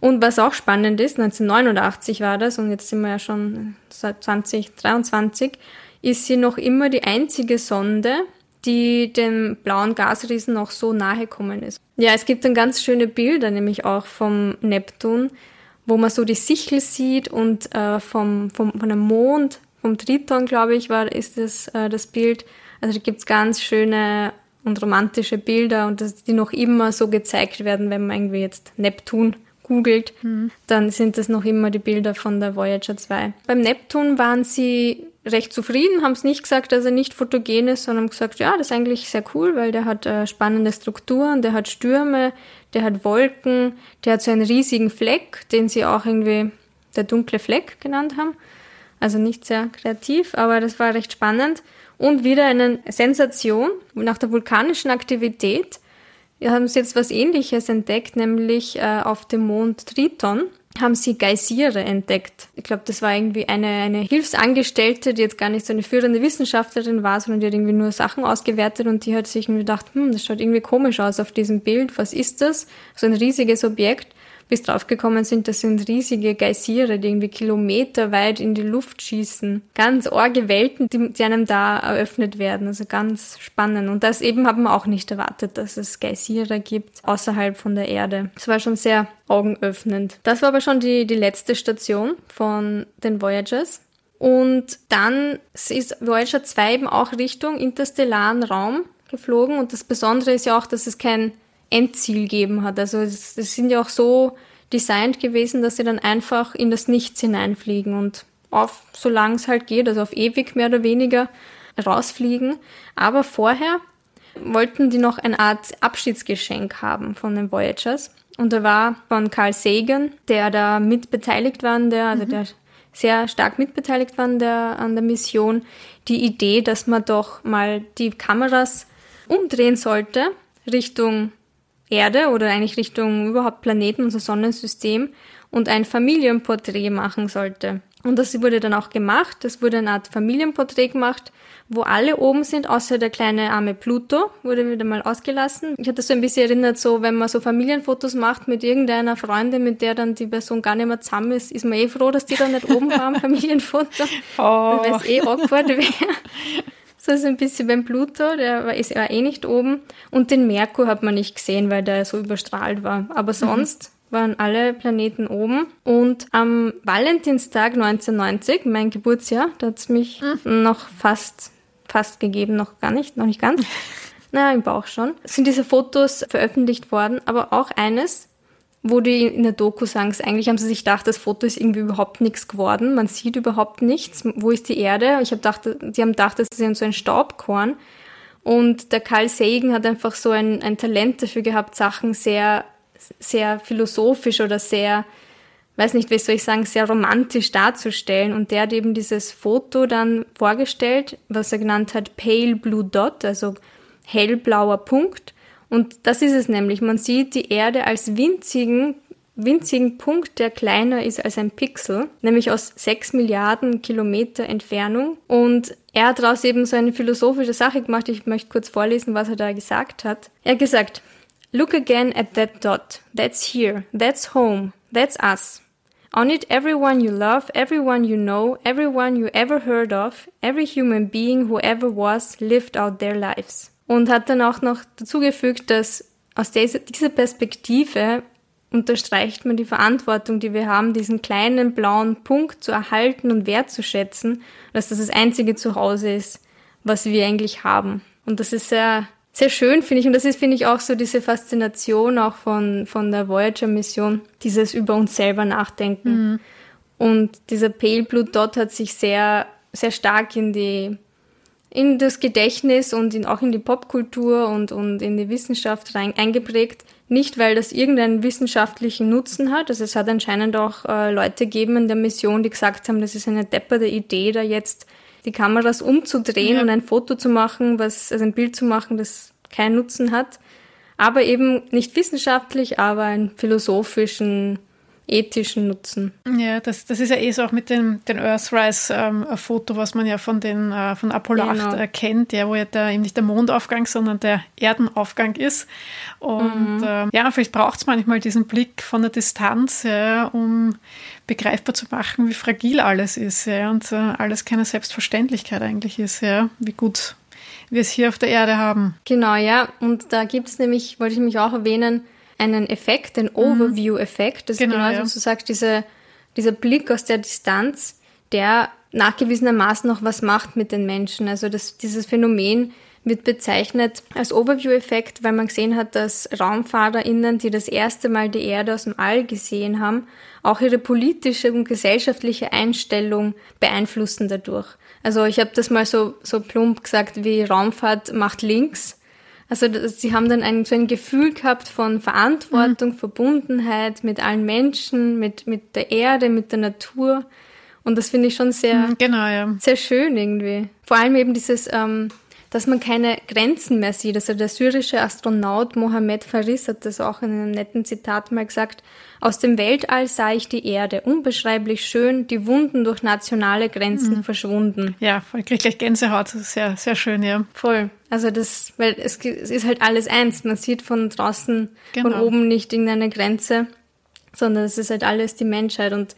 S2: Und was auch spannend ist, 1989 war das, und jetzt sind wir ja schon seit 2023, ist sie noch immer die einzige Sonde, die dem blauen Gasriesen noch so nahe kommen ist. Ja, es gibt dann ganz schöne Bilder, nämlich auch vom Neptun, wo man so die Sichel sieht und äh, vom, vom, von dem Mond, vom Triton, glaube ich, war, ist das, äh, das Bild. Also da gibt's ganz schöne und romantische Bilder und das, die noch immer so gezeigt werden, wenn man irgendwie jetzt Neptun googelt, mhm. dann sind das noch immer die Bilder von der Voyager 2. Beim Neptun waren sie recht zufrieden, haben es nicht gesagt, dass er nicht fotogen ist, sondern gesagt, ja, das ist eigentlich sehr cool, weil der hat äh, spannende Strukturen, der hat Stürme, der hat Wolken, der hat so einen riesigen Fleck, den sie auch irgendwie der dunkle Fleck genannt haben. Also nicht sehr kreativ, aber das war recht spannend. Und wieder eine Sensation nach der vulkanischen Aktivität. Wir haben jetzt was ähnliches entdeckt, nämlich äh, auf dem Mond Triton haben sie Geysire entdeckt. Ich glaube, das war irgendwie eine, eine Hilfsangestellte, die jetzt gar nicht so eine führende Wissenschaftlerin war, sondern die hat irgendwie nur Sachen ausgewertet und die hat sich gedacht, hm, das schaut irgendwie komisch aus auf diesem Bild. Was ist das? So ein riesiges Objekt bis draufgekommen sind, das sind riesige Geysire, die irgendwie kilometerweit in die Luft schießen. Ganz orge Welten, die, die einem da eröffnet werden. Also ganz spannend. Und das eben haben wir auch nicht erwartet, dass es Geysire gibt außerhalb von der Erde. Das war schon sehr augenöffnend. Das war aber schon die, die letzte Station von den Voyagers. Und dann ist Voyager 2 eben auch Richtung interstellaren Raum geflogen. Und das Besondere ist ja auch, dass es kein Endziel geben hat. Also es, es sind ja auch so designt gewesen, dass sie dann einfach in das Nichts hineinfliegen und auf, solange es halt geht, also auf ewig mehr oder weniger rausfliegen. Aber vorher wollten die noch eine Art Abschiedsgeschenk haben von den Voyagers. Und da war von Carl Sagan, der da mit beteiligt war, der, also mhm. der sehr stark mitbeteiligt waren der, an der Mission, die Idee, dass man doch mal die Kameras umdrehen sollte Richtung Erde oder eigentlich Richtung überhaupt Planeten, unser Sonnensystem und ein Familienporträt machen sollte. Und das wurde dann auch gemacht. Es wurde eine Art Familienporträt gemacht, wo alle oben sind, außer der kleine arme Pluto, wurde wieder mal ausgelassen. Ich hatte das so ein bisschen erinnert, so wenn man so Familienfotos macht mit irgendeiner Freundin, mit der dann die Person gar nicht mehr zusammen ist, ist man eh froh, dass die da nicht oben war am [laughs] Familienfoto. Oh. Weil es eh awkward wäre. So ist ein bisschen beim Pluto, der ist ja eh nicht oben. Und den Merkur hat man nicht gesehen, weil der so überstrahlt war. Aber mhm. sonst mhm. waren alle Planeten oben. Und am Valentinstag 1990, mein Geburtsjahr, da hat es mich mhm. noch fast, fast gegeben, noch gar nicht, noch nicht ganz. [laughs] naja, im Bauch schon. Sind diese Fotos veröffentlicht worden, aber auch eines, wo die in der Doku sagen, eigentlich haben sie sich gedacht, das Foto ist irgendwie überhaupt nichts geworden, man sieht überhaupt nichts, wo ist die Erde? Ich habe gedacht, die haben gedacht, das ist so ein Staubkorn. Und der Carl Sagan hat einfach so ein, ein Talent dafür gehabt, Sachen sehr, sehr philosophisch oder sehr, weiß nicht, wie soll ich sagen, sehr romantisch darzustellen. Und der hat eben dieses Foto dann vorgestellt, was er genannt hat Pale Blue Dot, also hellblauer Punkt. Und das ist es nämlich. Man sieht die Erde als winzigen, winzigen Punkt, der kleiner ist als ein Pixel, nämlich aus sechs Milliarden Kilometer Entfernung. Und er hat daraus eben so eine philosophische Sache gemacht. Ich möchte kurz vorlesen, was er da gesagt hat. Er hat gesagt, Look again at that dot. That's here. That's home. That's us. On it, everyone you love, everyone you know, everyone you ever heard of, every human being who ever was, lived out their lives und hat dann auch noch dazugefügt, dass aus dieser Perspektive unterstreicht man die Verantwortung, die wir haben, diesen kleinen blauen Punkt zu erhalten und wertzuschätzen, dass das das einzige Zuhause ist, was wir eigentlich haben. Und das ist sehr, sehr schön, finde ich. Und das ist, finde ich, auch so diese Faszination auch von, von der Voyager-Mission, dieses über uns selber nachdenken. Mhm. Und dieser Pale Blue Dot hat sich sehr, sehr stark in die in das Gedächtnis und in, auch in die Popkultur und, und in die Wissenschaft rein, eingeprägt. Nicht, weil das irgendeinen wissenschaftlichen Nutzen hat. Also es hat anscheinend auch äh, Leute gegeben in der Mission, die gesagt haben, das ist eine depperte Idee, da jetzt die Kameras umzudrehen ja. und ein Foto zu machen, was, also ein Bild zu machen, das keinen Nutzen hat. Aber eben nicht wissenschaftlich, aber einen philosophischen ethischen Nutzen.
S1: Ja, das, das ist ja eh so auch mit dem den Earthrise-Foto, ähm, was man ja von, den, äh, von Apollo genau. 8 erkennt, ja, wo ja der, eben nicht der Mondaufgang, sondern der Erdenaufgang ist. Und mhm. äh, ja, vielleicht braucht es manchmal diesen Blick von der Distanz, ja, um begreifbar zu machen, wie fragil alles ist ja, und äh, alles keine Selbstverständlichkeit eigentlich ist, ja, wie gut wir es hier auf der Erde haben.
S2: Genau, ja. Und da gibt es nämlich, wollte ich mich auch erwähnen, einen Effekt, den mhm. Overview-Effekt. Das genau, ist genau, ja. was du sagst, diese, dieser Blick aus der Distanz, der nachgewiesenermaßen noch was macht mit den Menschen. Also das, dieses Phänomen wird bezeichnet als Overview-Effekt, weil man gesehen hat, dass RaumfahrerInnen, die das erste Mal die Erde aus dem All gesehen haben, auch ihre politische und gesellschaftliche Einstellung beeinflussen dadurch. Also ich habe das mal so, so plump gesagt, wie Raumfahrt macht links also sie haben dann ein, so ein Gefühl gehabt von Verantwortung, mhm. Verbundenheit mit allen Menschen, mit, mit der Erde, mit der Natur. Und das finde ich schon sehr, mhm, genau, ja. sehr schön irgendwie. Vor allem eben dieses, ähm, dass man keine Grenzen mehr sieht. Also der syrische Astronaut Mohammed Faris hat das auch in einem netten Zitat mal gesagt. Aus dem Weltall sah ich die Erde, unbeschreiblich schön, die Wunden durch nationale Grenzen mhm. verschwunden.
S1: Ja, voll krieg gleich Gänsehaut. Sehr, sehr schön, ja.
S2: Voll. Also das, weil es, es ist halt alles eins. Man sieht von draußen, genau. von oben nicht irgendeine Grenze, sondern es ist halt alles die Menschheit und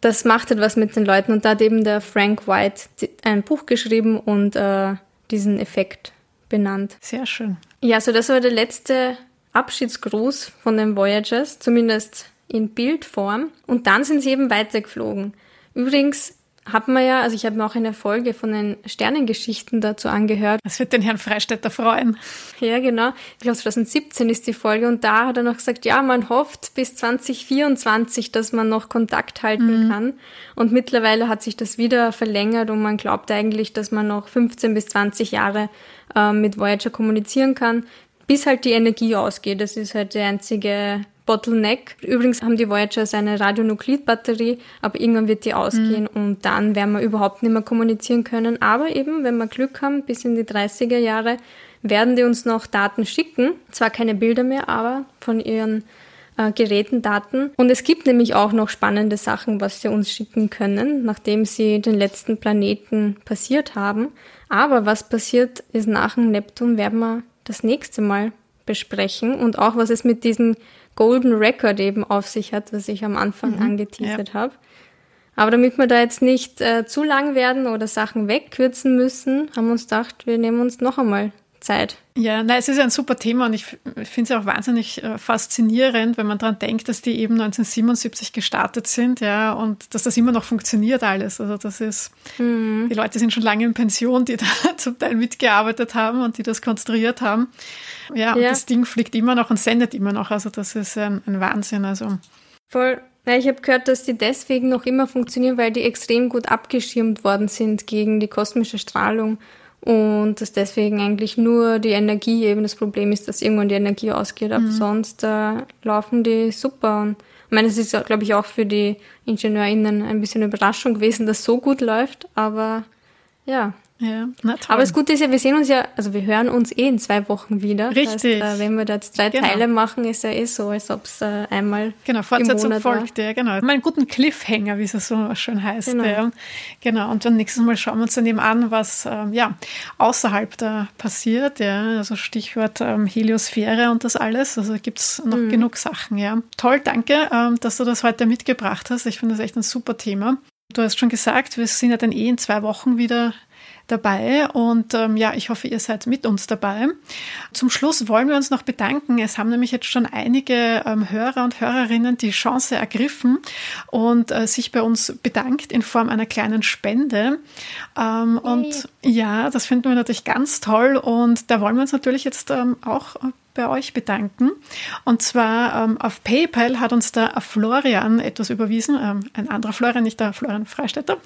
S2: das macht halt was mit den Leuten. Und da hat eben der Frank White ein Buch geschrieben und äh, diesen Effekt benannt.
S1: Sehr schön.
S2: Ja, so das war der letzte Abschiedsgruß von den Voyagers, zumindest in Bildform. Und dann sind sie eben weitergeflogen. Übrigens hat man ja, also ich habe mir auch eine Folge von den Sternengeschichten dazu angehört.
S1: Das wird den Herrn Freistetter freuen.
S2: Ja, genau. Ich glaube 2017 ist die Folge und da hat er noch gesagt, ja, man hofft bis 2024, dass man noch Kontakt halten mhm. kann. Und mittlerweile hat sich das wieder verlängert und man glaubt eigentlich, dass man noch 15 bis 20 Jahre äh, mit Voyager kommunizieren kann, bis halt die Energie ausgeht. Das ist halt die einzige Bottleneck. Übrigens haben die Voyagers eine Radionuklidbatterie, aber irgendwann wird die ausgehen mhm. und dann werden wir überhaupt nicht mehr kommunizieren können. Aber eben, wenn wir Glück haben, bis in die 30er Jahre werden die uns noch Daten schicken. Zwar keine Bilder mehr, aber von ihren äh, Geräten Daten. Und es gibt nämlich auch noch spannende Sachen, was sie uns schicken können, nachdem sie den letzten Planeten passiert haben. Aber was passiert ist nach dem Neptun, werden wir das nächste Mal besprechen und auch was es mit diesem Golden Record eben auf sich hat, was ich am Anfang mhm, angeteasert ja. habe. Aber damit wir da jetzt nicht äh, zu lang werden oder Sachen wegkürzen müssen, haben wir uns gedacht, wir nehmen uns noch einmal Zeit.
S1: Ja, nein, es ist ein super Thema und ich finde es auch wahnsinnig äh, faszinierend, wenn man daran denkt, dass die eben 1977 gestartet sind, ja, und dass das immer noch funktioniert alles. Also das ist, mhm. die Leute sind schon lange in Pension, die [laughs] da zum Teil mitgearbeitet haben und die das konstruiert haben. Ja, und ja. das Ding fliegt immer noch und sendet immer noch. Also das ist ein, ein Wahnsinn. Also.
S2: Voll. Ja, ich habe gehört, dass die deswegen noch immer funktionieren, weil die extrem gut abgeschirmt worden sind gegen die kosmische Strahlung und dass deswegen eigentlich nur die Energie eben das Problem ist, dass irgendwann die Energie ausgeht. Aber mhm. sonst äh, laufen die super. Und ich meine, es ist, glaube ich, auch für die IngenieurInnen ein bisschen Überraschung gewesen, dass so gut läuft. Aber ja,
S1: ja,
S2: na toll. Aber das Gute ist ja, wir sehen uns ja, also wir hören uns eh in zwei Wochen wieder.
S1: Richtig.
S2: Heißt, äh, wenn wir da jetzt drei genau. Teile machen, ist ja eh so, als ob es äh, einmal.
S1: Genau, Fortsetzung folgt, ja, genau. Mal einen guten Cliffhanger, wie es so schön heißt. Genau. Ja. genau. Und dann nächstes Mal schauen wir uns dann eben an, was ähm, ja, außerhalb da passiert. Ja. Also Stichwort ähm, Heliosphäre und das alles. Also gibt es noch mhm. genug Sachen, ja. Toll, danke, ähm, dass du das heute mitgebracht hast. Ich finde das echt ein super Thema. Du hast schon gesagt, wir sind ja dann eh in zwei Wochen wieder dabei und ähm, ja, ich hoffe, ihr seid mit uns dabei. Zum Schluss wollen wir uns noch bedanken. Es haben nämlich jetzt schon einige ähm, Hörer und Hörerinnen die Chance ergriffen und äh, sich bei uns bedankt in Form einer kleinen Spende. Ähm, hey. Und ja, das finden wir natürlich ganz toll und da wollen wir uns natürlich jetzt ähm, auch bei euch bedanken. Und zwar ähm, auf PayPal hat uns der Florian etwas überwiesen, ähm, ein anderer Florian, nicht der Florian Freistetter.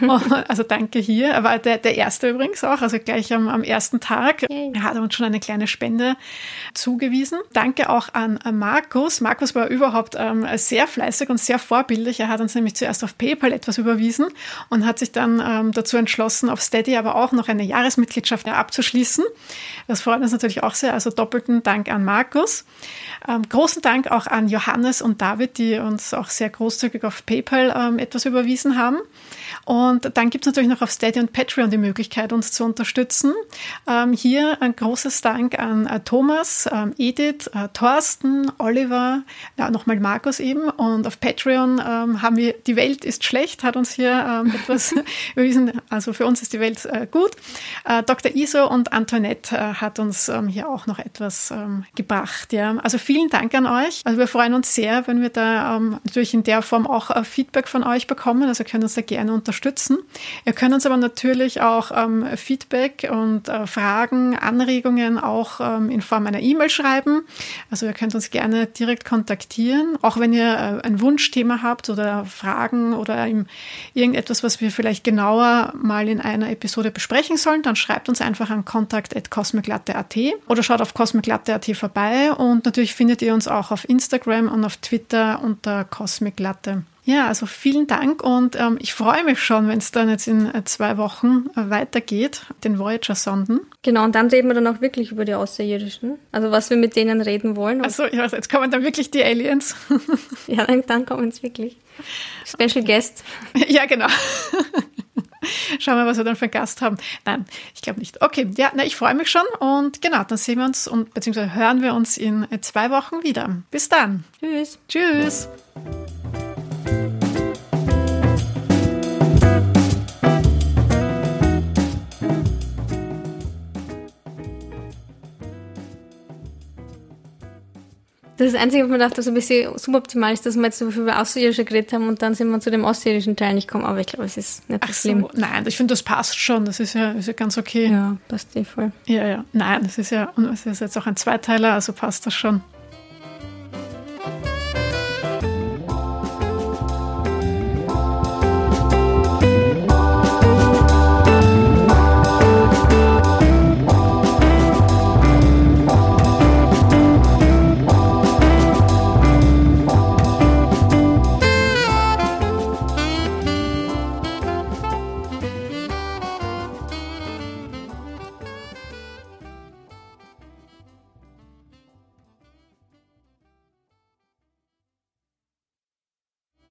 S1: [laughs] also danke hier. Er war der, der erste übrigens auch, also gleich am, am ersten Tag. Yay. Er hat uns schon eine kleine Spende zugewiesen. Danke auch an Markus. Markus war überhaupt ähm, sehr fleißig und sehr vorbildlich. Er hat uns nämlich zuerst auf PayPal etwas überwiesen und hat sich dann ähm, dazu entschlossen, auf Steady aber auch noch eine Jahresmitgliedschaft abzuschließen. Das freut uns natürlich auch sehr, also doppelt doppelten Dank an Markus. Ähm, großen Dank auch an Johannes und David, die uns auch sehr großzügig auf PayPal ähm, etwas überwiesen haben. Und dann gibt es natürlich noch auf Steady und Patreon die Möglichkeit, uns zu unterstützen. Ähm, hier ein großes Dank an äh, Thomas, ähm, Edith, äh, Thorsten, Oliver, ja, nochmal Markus eben. Und auf Patreon ähm, haben wir Die Welt ist schlecht, hat uns hier ähm, [laughs] etwas überwiesen. Also für uns ist die Welt äh, gut. Äh, Dr. Iso und Antoinette äh, hat uns hier auch noch etwas ähm, gebracht. Ja. Also vielen Dank an euch. Also wir freuen uns sehr, wenn wir da natürlich in der Form auch äh, Feedback von euch bekommen. Also können uns da gerne unterstützen. Ihr könnt uns aber natürlich auch ähm, Feedback und äh, Fragen, Anregungen auch ähm, in Form einer E-Mail schreiben. Also ihr könnt uns gerne direkt kontaktieren, auch wenn ihr äh, ein Wunschthema habt oder Fragen oder irgendetwas, was wir vielleicht genauer mal in einer Episode besprechen sollen, dann schreibt uns einfach an kontakt.cosmiclatte.at oder schaut auf cosmiclatte.at vorbei und natürlich findet ihr uns auch auf Instagram und auf Twitter unter cosmiclatte. Ja, also vielen Dank und ähm, ich freue mich schon, wenn es dann jetzt in äh, zwei Wochen äh, weitergeht, den Voyager-Sonden.
S2: Genau, und dann reden wir dann auch wirklich über die Außerirdischen. Also was wir mit denen reden wollen.
S1: Also ja, jetzt kommen dann wirklich die Aliens. [laughs]
S2: ja, dann, dann kommen es wirklich. [laughs] Special Guest.
S1: ja, genau. [laughs] Schauen wir, was wir dann für einen Gast haben. Nein, ich glaube nicht. Okay, ja, na, ich freue mich schon und genau, dann sehen wir uns und beziehungsweise hören wir uns in äh, zwei Wochen wieder. Bis dann.
S2: Tschüss.
S1: Tschüss.
S2: Das ist das Einzige, was man dachte, so ein bisschen suboptimal ist, dass wir jetzt so viel über Außerirdische geredet haben und dann sind wir zu dem außerirdischen Teil nicht gekommen. Aber ich glaube, es ist nicht
S1: so schlimm. Nein, ich finde, das passt schon. Das ist ja, ist ja ganz okay.
S2: Ja, passt eh voll.
S1: Ja, ja. Nein, das ist ja, und es ist jetzt auch ein Zweiteiler, also passt das schon.